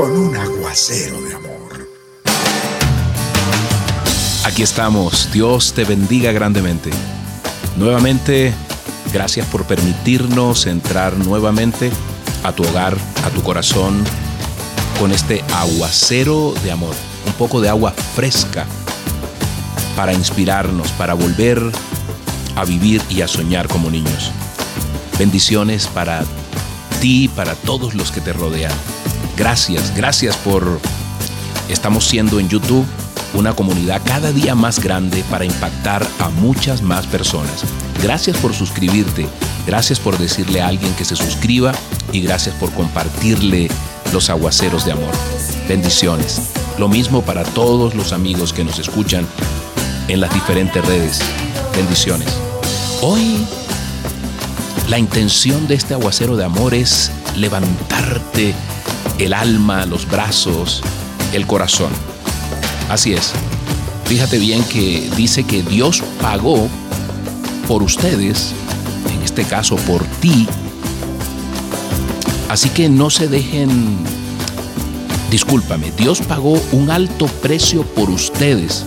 con un aguacero de amor. Aquí estamos. Dios te bendiga grandemente. Nuevamente, gracias por permitirnos entrar nuevamente a tu hogar, a tu corazón, con este aguacero de amor. Un poco de agua fresca para inspirarnos, para volver a vivir y a soñar como niños. Bendiciones para ti, para todos los que te rodean. Gracias, gracias por... Estamos siendo en YouTube una comunidad cada día más grande para impactar a muchas más personas. Gracias por suscribirte, gracias por decirle a alguien que se suscriba y gracias por compartirle los aguaceros de amor. Bendiciones. Lo mismo para todos los amigos que nos escuchan en las diferentes redes. Bendiciones. Hoy la intención de este aguacero de amor es levantarte el alma, los brazos, el corazón. Así es. Fíjate bien que dice que Dios pagó por ustedes, en este caso por ti. Así que no se dejen, discúlpame, Dios pagó un alto precio por ustedes.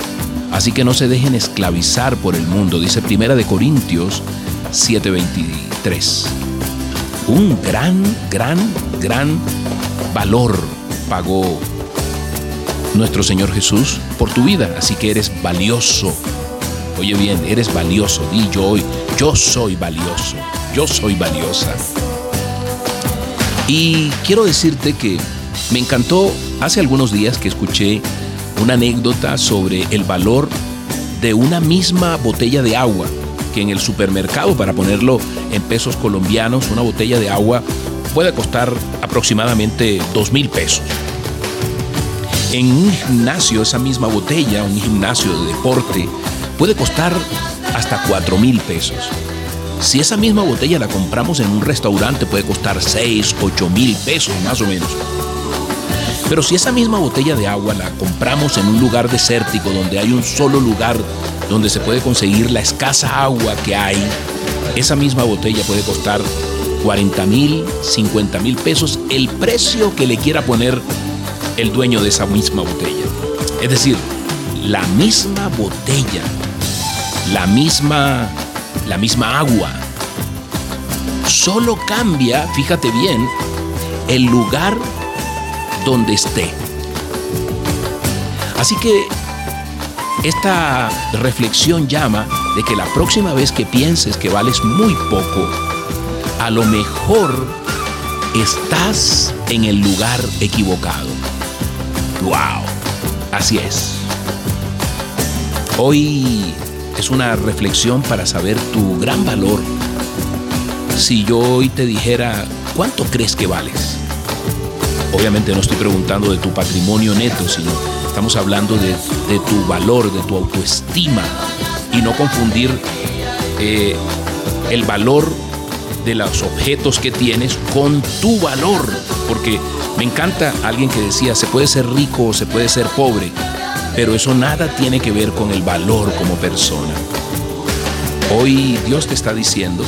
Así que no se dejen esclavizar por el mundo, dice Primera de Corintios 7:23. Un gran, gran, gran valor pagó nuestro Señor Jesús por tu vida, así que eres valioso. Oye bien, eres valioso. Di yo hoy, yo soy valioso, yo soy valiosa. Y quiero decirte que me encantó hace algunos días que escuché una anécdota sobre el valor de una misma botella de agua, que en el supermercado, para ponerlo en pesos colombianos, una botella de agua puede costar aproximadamente dos mil pesos. En un gimnasio, esa misma botella, un gimnasio de deporte, puede costar hasta cuatro mil pesos. Si esa misma botella la compramos en un restaurante, puede costar 6, 8 mil pesos más o menos. Pero si esa misma botella de agua la compramos en un lugar desértico donde hay un solo lugar donde se puede conseguir la escasa agua que hay, esa misma botella puede costar 40 mil, 50 mil pesos, el precio que le quiera poner el dueño de esa misma botella. Es decir, la misma botella, la misma, la misma agua. Solo cambia, fíjate bien, el lugar donde esté. Así que esta reflexión llama de que la próxima vez que pienses que vales muy poco, a lo mejor estás en el lugar equivocado. ¡Wow! Así es. Hoy es una reflexión para saber tu gran valor. Si yo hoy te dijera, ¿cuánto crees que vales? Obviamente no estoy preguntando de tu patrimonio neto, sino estamos hablando de, tu valor, de tu autoestima y no confundir eh, el valor de los objetos que tienes con tu valor. Porque me encanta alguien que decía, se puede ser rico o se puede ser pobre, pero eso nada tiene que ver con el valor como persona. Hoy Dios te está diciendo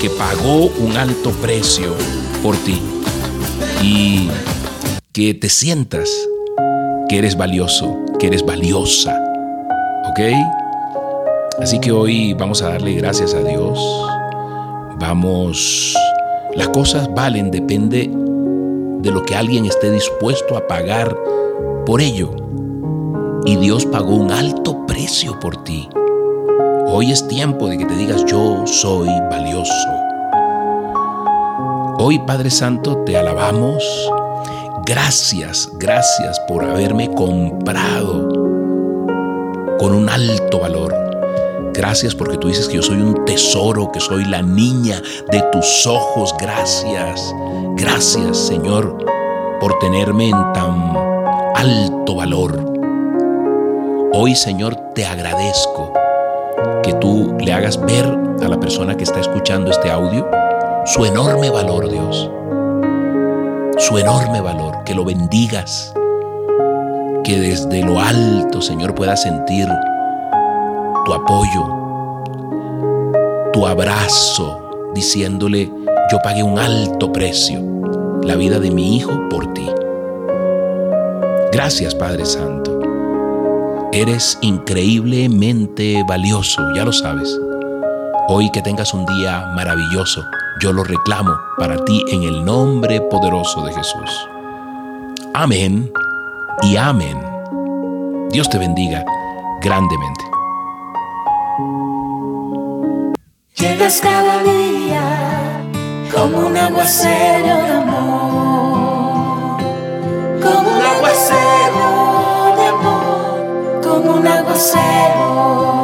que pagó un alto precio por ti y que te sientas que eres valioso, que eres valiosa. ¿Ok? Así que hoy vamos a darle gracias a Dios. Vamos, las cosas valen, depende de lo que alguien esté dispuesto a pagar por ello. Y Dios pagó un alto precio por ti. Hoy es tiempo de que te digas yo soy valioso. Hoy Padre Santo te alabamos. Gracias, gracias por haberme comprado con un alto valor. Gracias porque tú dices que yo soy un tesoro, que soy la niña de tus ojos. Gracias, gracias Señor, por tenerme en tan alto valor. Hoy, Señor, te agradezco que tú le hagas ver a la persona que está escuchando este audio su enorme valor, Dios. Su enorme valor, que lo bendigas, que desde lo alto, Señor, pueda sentir tu apoyo, tu abrazo, diciéndole, yo pagué un alto precio, la vida de mi hijo por ti. Gracias, Padre Santo. Eres increíblemente valioso, ya lo sabes. Hoy que tengas un día maravilloso, yo lo reclamo para ti en el nombre poderoso de Jesús. Amén y amén. Dios te bendiga grandemente. Llegas cada día como un aguacero de amor, como un aguacero de amor, como un aguacero